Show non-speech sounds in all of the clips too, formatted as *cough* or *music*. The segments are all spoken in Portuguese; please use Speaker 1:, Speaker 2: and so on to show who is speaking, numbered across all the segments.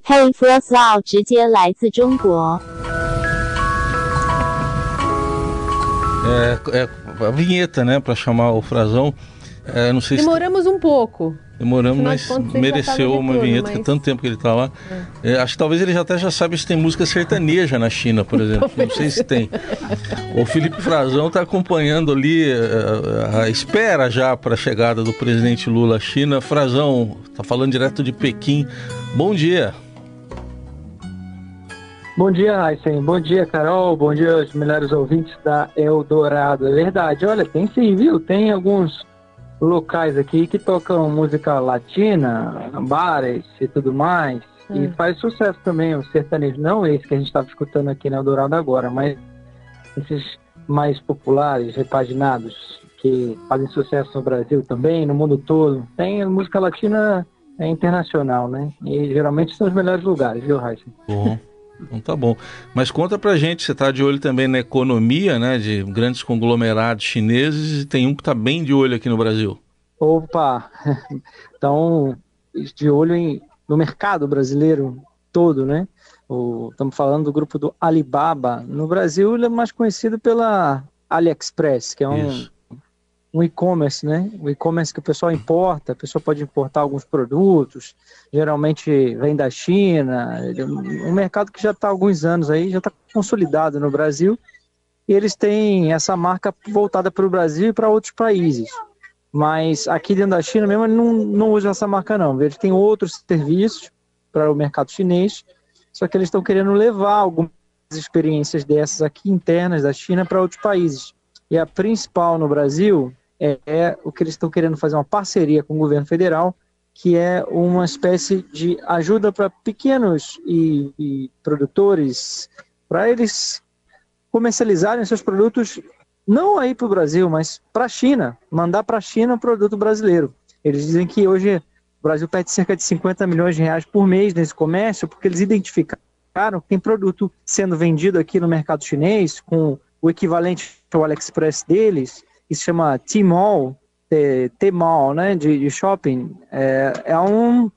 Speaker 1: Hey Frost 直接来自中国。
Speaker 2: É, é a vinheta, né, para chamar o Frazão. É, não sei se
Speaker 3: Demoramos um pouco.
Speaker 2: demoramos,
Speaker 3: Afinal
Speaker 2: mas
Speaker 3: de contas, ele já tá
Speaker 2: mereceu
Speaker 3: no
Speaker 2: uma
Speaker 3: retorno,
Speaker 2: vinheta, que
Speaker 3: mas-
Speaker 2: tanto tempo que ele tá lá. É, acho que talvez ele já até já sabe se tem música sertaneja na China, por exemplo. não sei se tem. O Felipe Frazão está acompanhando ali eh, a espera já para a chegada do presidente Lula à China. Frazão, tá falando direto de Pequim. Bom dia.
Speaker 4: Bom dia, Aysen. Bom dia, Carol. Bom dia aos melhores ouvintes da Eldorado. É verdade. Olha, tem sim, viu? Tem alguns locais aqui que tocam música latina, bares e tudo mais. E faz sucesso também o sertanejo. Não esse que a gente estava escutando aqui na Eldorado agora, mas esses mais populares, repaginados, que fazem sucesso no Brasil também, no mundo todo. Tem música latina é internacional, né? E geralmente são os melhores lugares, viu, Aysen?
Speaker 2: Bom. *laughs* Então tá bom. Mas conta pra gente, você tá de olho também na economia, né, de grandes conglomerados chineses e tem um que tá bem de olho aqui no Brasil.
Speaker 4: Opa! *laughs* Então, de olho em, no mercado brasileiro todo, né? O- estamos falando do grupo do Alibaba. No Brasil, ele é mais conhecido pela AliExpress, que é um,
Speaker 2: Isso.
Speaker 4: Um e-commerce, né? O e-commerce que o pessoal importa, a pessoa pode importar alguns produtos, geralmente vem da China, é um mercado que já está há alguns anos aí, já está consolidado no Brasil, e eles têm essa marca voltada para o Brasil e para outros países. Mas aqui dentro da China mesmo, não, não usa essa marca não, eles têm outros serviços para o mercado chinês, só que eles estão querendo levar algumas experiências dessas aqui internas da China para outros países. E a principal no Brasil é, é o que eles estão querendo fazer uma parceria com o governo federal, que é uma espécie de ajuda para pequenos e, e produtores, para eles comercializarem seus produtos não aí para o Brasil, mas para a China, mandar para a China o produto brasileiro. Eles dizem que hoje o Brasil perde cerca de 50 milhões de reais por mês nesse comércio, porque eles identificaram que tem produto sendo vendido aqui no mercado chinês com o equivalente ao AliExpress deles, que se chama Tmall, Tmall, né, de, de shopping, é, é um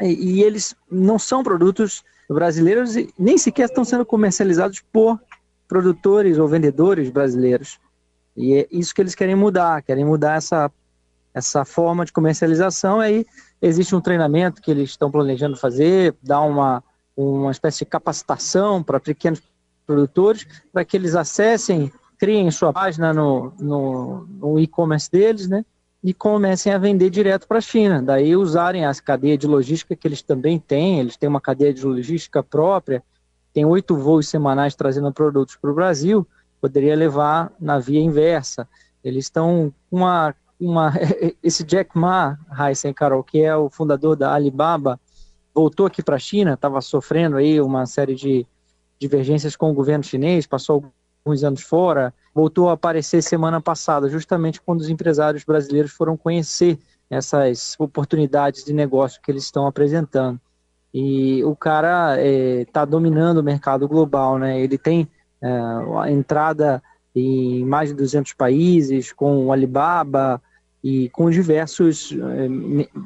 Speaker 4: e, e eles não são produtos brasileiros e nem sequer estão sendo comercializados por produtores ou vendedores brasileiros. E é isso que eles querem mudar, querem mudar essa, essa forma de comercialização. Aí existe um treinamento que eles estão planejando fazer, dar uma, uma espécie de capacitação para pequenos produtores, para que eles acessem, criem sua página no, no, no e-commerce deles, né? E comecem a vender direto para a China. Daí usarem as cadeias de logística que eles também têm, eles têm uma cadeia de logística própria, tem oito voos semanais trazendo produtos para o Brasil, poderia levar na via inversa. Eles estão com uma, uma. *laughs* Esse Jack Ma, Heisen Carol, que é o fundador da Alibaba, voltou aqui para a China, estava sofrendo aí uma série de divergências com o governo chinês, passou alguns anos fora, voltou a aparecer semana passada, justamente quando os empresários brasileiros foram conhecer essas oportunidades de negócio que eles estão apresentando. E o cara está dominando o mercado global, né? Ele tem é, a entrada em mais de 200 países, com o Alibaba e com diversos, é,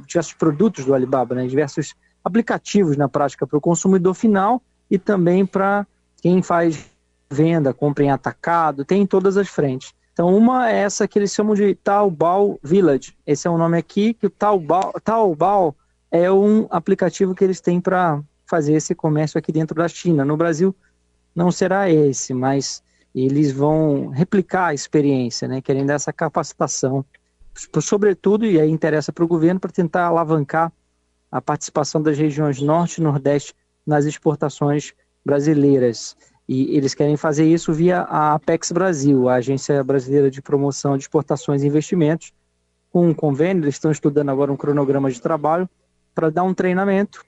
Speaker 4: diversos produtos do Alibaba, né? diversos aplicativos na prática para o consumidor final e também para quem faz venda, compra em atacado, tem em todas as frentes. Então, uma é essa que eles chamam de Taobao Village. Esse é o nome aqui, que o Taobao, Taobao é um aplicativo que eles têm para fazer esse comércio aqui dentro da China. No Brasil não será esse, mas eles vão replicar a experiência, né? querendo essa capacitação, sobretudo, e aí interessa para o governo, para tentar alavancar a participação das regiões Norte e Nordeste nas exportações brasileiras. E eles querem fazer isso via a Apex Brasil, a Agência Brasileira de Promoção de Exportações e Investimentos, com um convênio, eles estão estudando agora um cronograma de trabalho para dar um treinamento.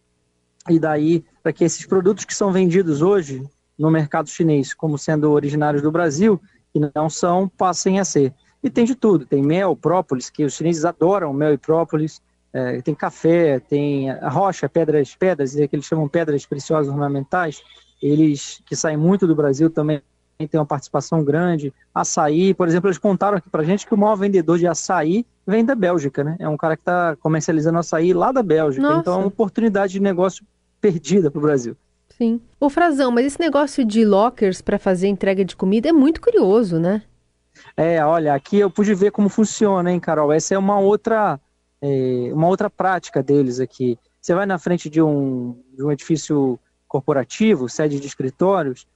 Speaker 4: E daí para que esses produtos que são vendidos hoje no mercado chinês como sendo originários do Brasil e não são, passem a ser. E tem de tudo, tem mel, própolis, que os chineses adoram mel e própolis, é, tem café, tem rocha, pedras, pedras, que eles chamam pedras preciosas ornamentais, eles que saem muito do Brasil também tem uma participação grande. Açaí, por exemplo, eles contaram aqui pra gente que o maior vendedor de açaí vem da Bélgica, né? É um cara que está comercializando açaí lá da Bélgica.
Speaker 3: Nossa.
Speaker 4: Então é uma oportunidade de negócio perdida para o Brasil.
Speaker 3: Sim. Ô Frazão, mas esse negócio de lockers para fazer entrega de comida é muito curioso, né?
Speaker 4: É, olha, aqui eu pude ver como funciona, hein, Carol? Essa é uma outra, é, uma outra prática deles aqui. Você vai na frente de um, de um edifício corporativo, sede de escritórios,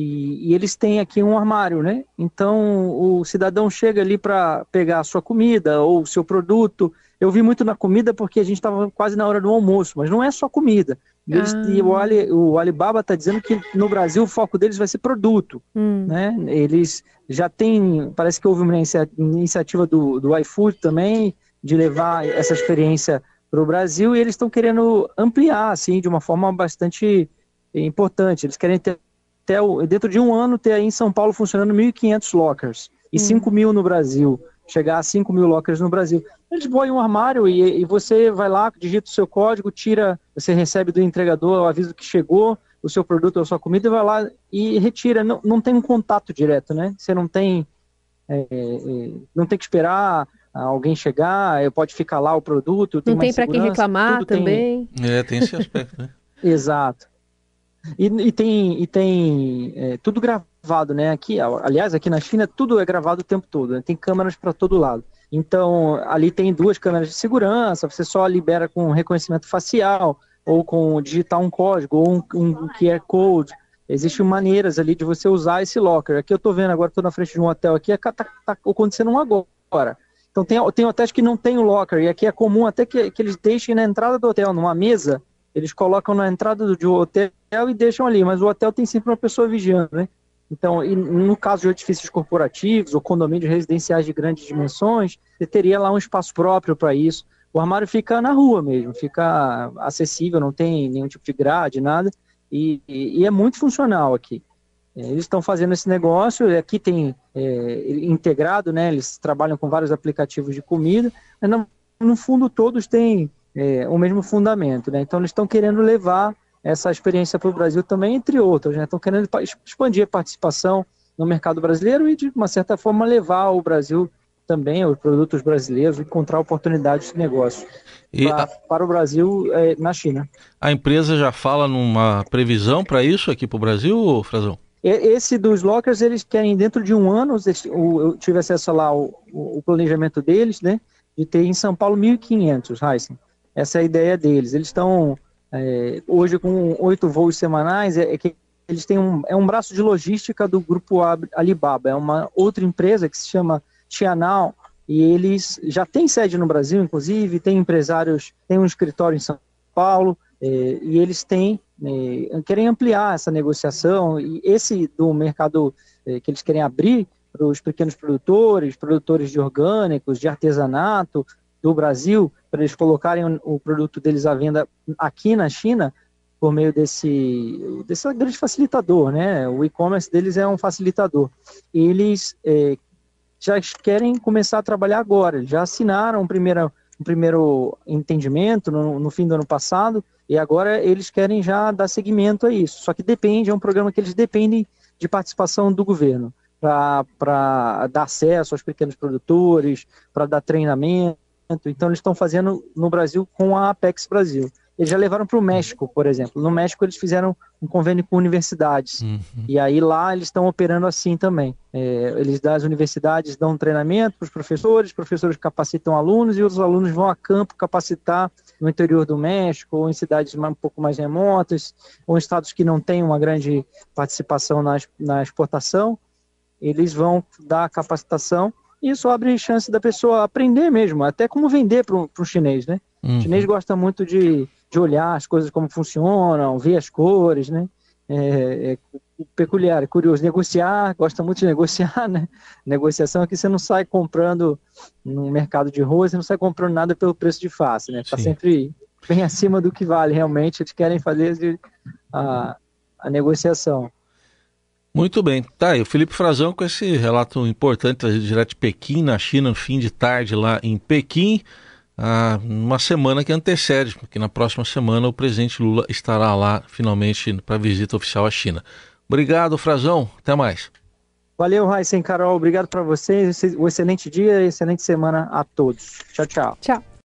Speaker 4: e, e, eles têm aqui um armário, né? Então o cidadão chega ali para pegar a sua comida ou o seu produto. Eu vi muito na comida porque a gente estava quase na hora do almoço, mas não é só comida. Eles, ah. E o, Ali, o Alibaba está dizendo que no Brasil o foco deles vai ser produto, hum. né? Eles já têm, parece que houve uma iniciativa do, do iFood também de levar essa experiência para o Brasil e eles estão querendo ampliar, assim, de uma forma bastante importante. Eles querem ter até o, dentro de um ano ter aí em São Paulo funcionando 1.500 lockers e hum. 5 mil no Brasil, chegar a 5 mil lockers no Brasil. Eles põem um armário e, e, você vai lá, digita o seu código, tira, você recebe do entregador o aviso que chegou, o seu produto ou a sua comida, e vai lá e retira. Não, não tem um contato direto, né? Você não tem, é, é, não tem que esperar alguém chegar, pode ficar lá o produto.
Speaker 3: Tem não tem para quem reclamar também.
Speaker 2: Tem... É, tem esse aspecto, né? *laughs*
Speaker 4: Exato. E, e tem, e tem é, tudo gravado, né? Aqui, aliás, aqui na China tudo é gravado o tempo todo. Né? Tem câmeras para todo lado. Então, ali tem duas câmeras de segurança. Você só libera com reconhecimento facial ou com digitar um código ou um, um QR code. Existem maneiras ali de você usar esse locker. Aqui eu estou vendo agora, estou na frente de um hotel aqui, está tá, tá acontecendo um agora. Então tem, tem hotéis que não tem o locker, e aqui é comum até que, que eles deixem na entrada do hotel, numa mesa, eles colocam na entrada do hotel e deixam ali, mas o hotel tem sempre uma pessoa vigiando, né? Então, no caso de edifícios corporativos ou condomínios residenciais de grandes dimensões, você teria lá um espaço próprio para isso. O armário fica na rua mesmo, fica acessível, não tem nenhum tipo de grade, nada, e, e é muito funcional aqui. É, eles estão fazendo esse negócio, aqui tem é, integrado, né? Eles trabalham com vários aplicativos de comida, mas no, no fundo todos têm é, o mesmo fundamento. Né? Então, eles estão querendo levar essa experiência para o Brasil também, entre outros. Né? Estão querendo expandir a participação no mercado brasileiro e, de uma certa forma, levar o Brasil também, os produtos brasileiros, encontrar oportunidades de negócio pra, a... para o Brasil é, na China.
Speaker 2: A empresa já fala numa previsão para isso aqui para o Brasil, Frazão?
Speaker 4: Esse dos lockers, eles querem dentro de um ano, eu tive acesso lá ao, planejamento deles, né, de ter em São Paulo 1.500, Heisen. Essa é a ideia deles. Eles estão é, hoje com oito voos semanais, é, é, que eles têm um, é um braço de logística do grupo Alibaba, é uma outra empresa que se chama Tianal, e eles já têm sede no Brasil, inclusive, tem empresários, tem um escritório em São Paulo, é, e eles têm, é, querem ampliar essa negociação, e esse do mercado é, que eles querem abrir para os pequenos produtores, produtores de orgânicos, de artesanato, do Brasil, para eles colocarem o, produto deles à venda aqui na China, por meio desse, desse grande facilitador, né? O e-commerce deles é um facilitador. Eles é, já querem começar a trabalhar agora, já assinaram um primeiro, um primeiro entendimento no, no fim do ano passado, e agora eles querem já dar seguimento a isso. Só que depende, é um programa que eles dependem de participação do governo para dar acesso aos pequenos produtores, para dar treinamento então eles estão fazendo no Brasil com a Apex Brasil. Eles já levaram para o México, por exemplo. No México eles fizeram um convênio com universidades. Uhum. E aí lá eles estão operando assim também. É, eles das universidades dão um treinamento para os professores, professores capacitam alunos e os alunos vão a campo capacitar no interior do México ou em cidades um pouco mais remotas ou em estados que não têm uma grande participação na, na exportação. Eles vão dar capacitação isso abre chance da pessoa aprender mesmo, até como vender para o chinês, né? Uhum. O chinês gosta muito de, de olhar as coisas como funcionam, ver as cores, né? É, é peculiar, é curioso. Negociar, gosta muito de negociar, né? Negociação é que você não sai comprando no mercado de rua, você não sai comprando nada pelo preço de face, né? Está sempre bem acima do que vale realmente. Eles querem fazer a, a negociação.
Speaker 2: Muito bem. Tá aí, o Felipe Frazão com esse relato importante trazido direto de Pequim, na China, no fim de tarde lá em Pequim, ah, uma semana que antecede, porque na próxima semana o presidente Lula estará lá finalmente para visita oficial à China. Obrigado, Frazão. Até mais.
Speaker 4: Valeu, Raíssen Carol. Obrigado para vocês. Um excelente dia e excelente semana a todos. Tchau, tchau.
Speaker 3: Tchau.